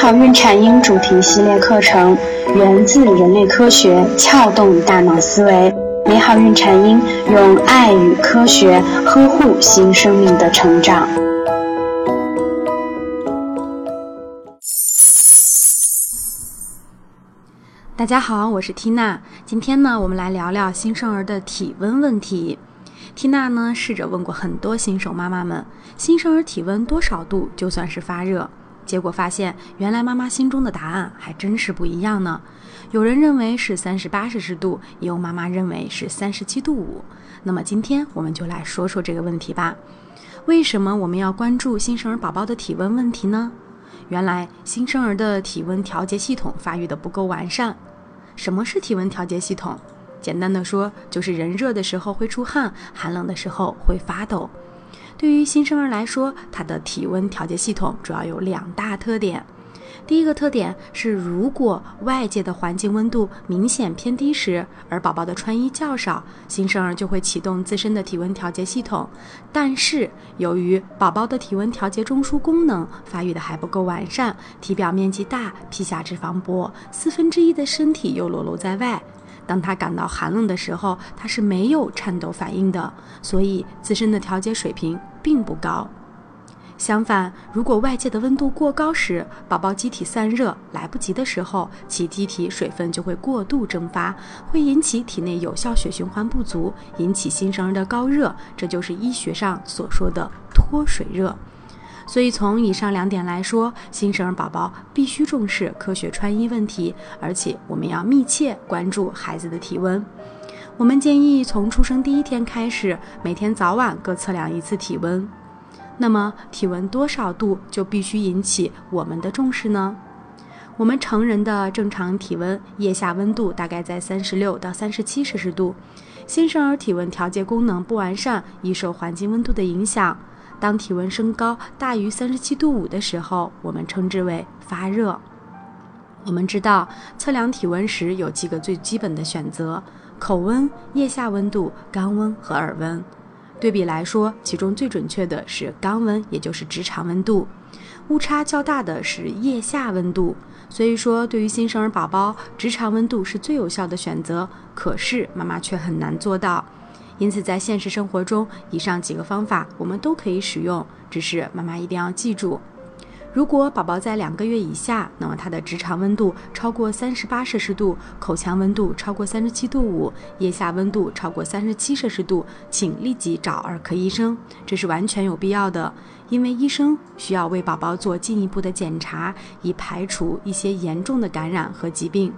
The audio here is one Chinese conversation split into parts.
好孕产婴主题系列课程源自人类科学，撬动大脑思维。美好孕产婴用爱与科学呵护新生命的成长。大家好，我是缇娜。今天呢，我们来聊聊新生儿的体温问题。缇娜呢，试着问过很多新手妈妈们，新生儿体温多少度就算是发热？结果发现，原来妈妈心中的答案还真是不一样呢。有人认为是三十八摄氏度，也有妈妈认为是三十七度五。那么今天我们就来说说这个问题吧。为什么我们要关注新生儿宝宝的体温问题呢？原来新生儿的体温调节系统发育的不够完善。什么是体温调节系统？简单的说，就是人热的时候会出汗，寒冷的时候会发抖。对于新生儿来说，他的体温调节系统主要有两大特点。第一个特点是，如果外界的环境温度明显偏低时，而宝宝的穿衣较少，新生儿就会启动自身的体温调节系统。但是，由于宝宝的体温调节中枢功能发育的还不够完善，体表面积大，皮下脂肪薄，四分之一的身体又裸露在外。当他感到寒冷的时候，他是没有颤抖反应的，所以自身的调节水平并不高。相反，如果外界的温度过高时，宝宝机体散热来不及的时候，其机体水分就会过度蒸发，会引起体内有效血循环不足，引起新生儿的高热，这就是医学上所说的脱水热。所以，从以上两点来说，新生儿宝宝必须重视科学穿衣问题，而且我们要密切关注孩子的体温。我们建议从出生第一天开始，每天早晚各测量一次体温。那么，体温多少度就必须引起我们的重视呢？我们成人的正常体温腋下温度大概在三十六到三十七摄氏度，新生儿体温调节功能不完善，易受环境温度的影响。当体温升高大于三十七度五的时候，我们称之为发热。我们知道测量体温时有几个最基本的选择：口温、腋下温度、肛温和耳温。对比来说，其中最准确的是肛温，也就是直肠温度；误差较大的是腋下温度。所以说，对于新生儿宝宝，直肠温度是最有效的选择。可是妈妈却很难做到。因此，在现实生活中，以上几个方法我们都可以使用，只是妈妈一定要记住：如果宝宝在两个月以下，那么他的直肠温度超过三十八摄氏度，口腔温度超过三十七度五，腋下温度超过三十七摄氏度，请立即找儿科医生，这是完全有必要的，因为医生需要为宝宝做进一步的检查，以排除一些严重的感染和疾病。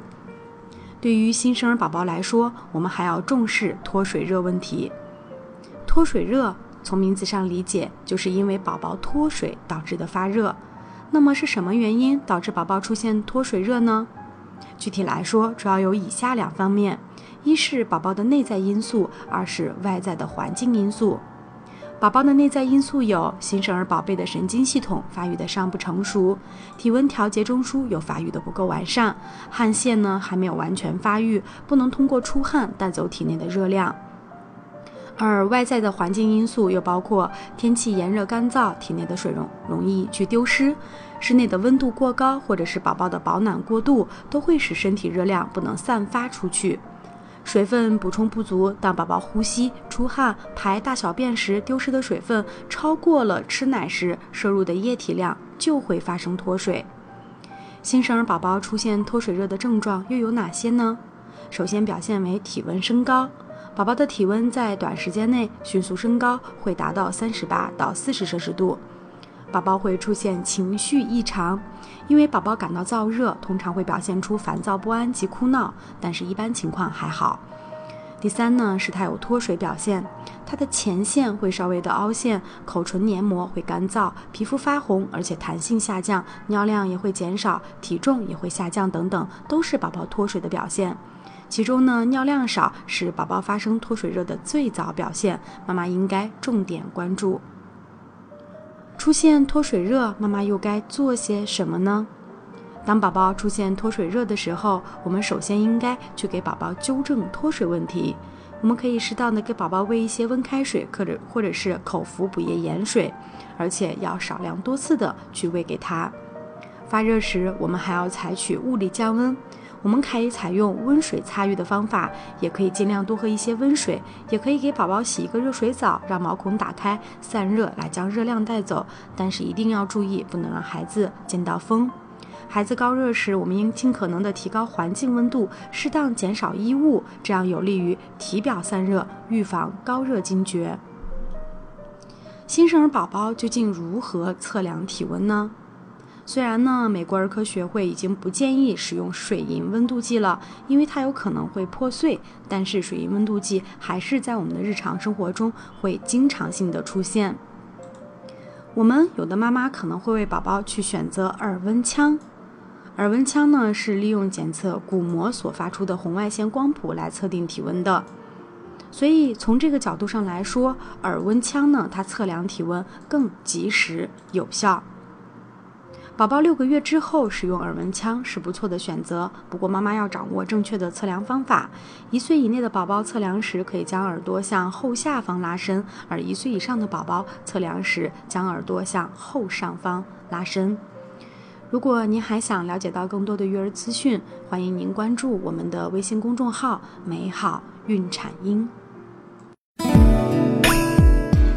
对于新生儿宝宝来说，我们还要重视脱水热问题。脱水热从名字上理解，就是因为宝宝脱水导致的发热。那么是什么原因导致宝宝出现脱水热呢？具体来说，主要有以下两方面：一是宝宝的内在因素，二是外在的环境因素。宝宝的内在因素有新生儿宝贝的神经系统发育的尚不成熟，体温调节中枢又发育的不够完善，汗腺呢还没有完全发育，不能通过出汗带走体内的热量。而外在的环境因素又包括天气炎热干燥，体内的水容容易去丢失；室内的温度过高，或者是宝宝的保暖过度，都会使身体热量不能散发出去。水分补充不足，当宝宝呼吸、出汗、排大小便时丢失的水分超过了吃奶时摄入的液体量，就会发生脱水。新生儿宝宝出现脱水热的症状又有哪些呢？首先表现为体温升高，宝宝的体温在短时间内迅速升高，会达到三十八到四十摄氏度。宝宝会出现情绪异常，因为宝宝感到燥热，通常会表现出烦躁不安及哭闹，但是一般情况还好。第三呢，是他有脱水表现，他的前线会稍微的凹陷，口唇黏膜会干燥，皮肤发红，而且弹性下降，尿量也会减少，体重也会下降，等等，都是宝宝脱水的表现。其中呢，尿量少是宝宝发生脱水热的最早表现，妈妈应该重点关注。出现脱水热，妈妈又该做些什么呢？当宝宝出现脱水热的时候，我们首先应该去给宝宝纠正脱水问题。我们可以适当的给宝宝喂一些温开水，或者或者是口服补液盐水，而且要少量多次的去喂给他。发热时，我们还要采取物理降温。我们可以采用温水擦浴的方法，也可以尽量多喝一些温水，也可以给宝宝洗一个热水澡，让毛孔打开散热，来将热量带走。但是一定要注意，不能让孩子见到风。孩子高热时，我们应尽可能的提高环境温度，适当减少衣物，这样有利于体表散热，预防高热惊厥。新生儿宝宝究竟如何测量体温呢？虽然呢，美国儿科学会已经不建议使用水银温度计了，因为它有可能会破碎，但是水银温度计还是在我们的日常生活中会经常性的出现。我们有的妈妈可能会为宝宝去选择耳温枪。耳温枪呢，是利用检测鼓膜所发出的红外线光谱来测定体温的，所以从这个角度上来说，耳温枪呢，它测量体温更及时有效。宝宝六个月之后使用耳温枪是不错的选择，不过妈妈要掌握正确的测量方法。一岁以内的宝宝测量时，可以将耳朵向后下方拉伸；而一岁以上的宝宝测量时，将耳朵向后上方拉伸。如果您还想了解到更多的育儿资讯，欢迎您关注我们的微信公众号“美好孕产婴”。